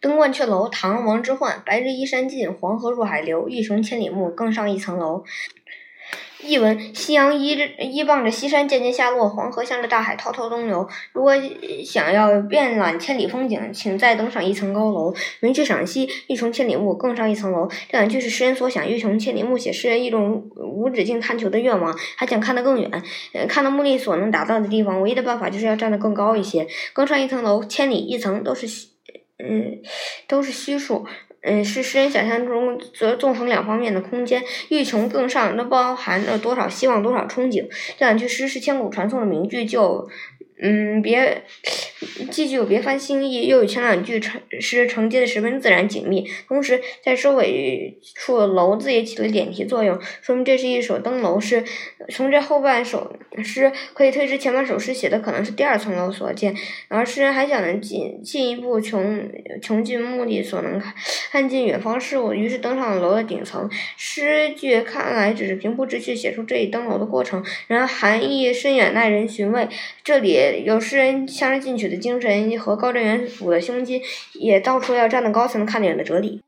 登鹳雀楼，唐·王之涣。白日依山尽，黄河入海流。欲穷千里目，更上一层楼。译文：夕阳依着依傍着西山渐渐下落，黄河向着大海滔滔东流。如果想要遍览千里风景，请再登上一层高楼。名句赏析：欲穷千里目，更上一层楼。这两句是诗人所想。欲穷千里目，写诗人一种无止境探求的愿望，还想看得更远，看到目力所能达到的地方。唯一的办法就是要站得更高一些。更上一层楼，千里一层都是嗯，都是虚数。嗯，是诗人想象中则纵横两方面的空间，欲穷更上，那包含了多少希望，多少憧憬。这两句诗是千古传颂的名句，就。嗯，别既具有别番新意，又与前两句承诗承接的十分自然紧密。同时，在收尾处“楼”字也起了点题作用，说明这是一首登楼诗。从这后半首诗可以推知，前半首诗写的可能是第二层楼所见，而诗人还想进进一步穷穷尽目的所能看看尽远方事物，于是登上了楼的顶层。诗句看来只是平铺直叙写出这一登楼的过程，然而含义深远，耐人寻味。这里。有诗人向上进取的精神和高瞻远瞩的胸襟，也道出了要站得高才能看得远的哲理。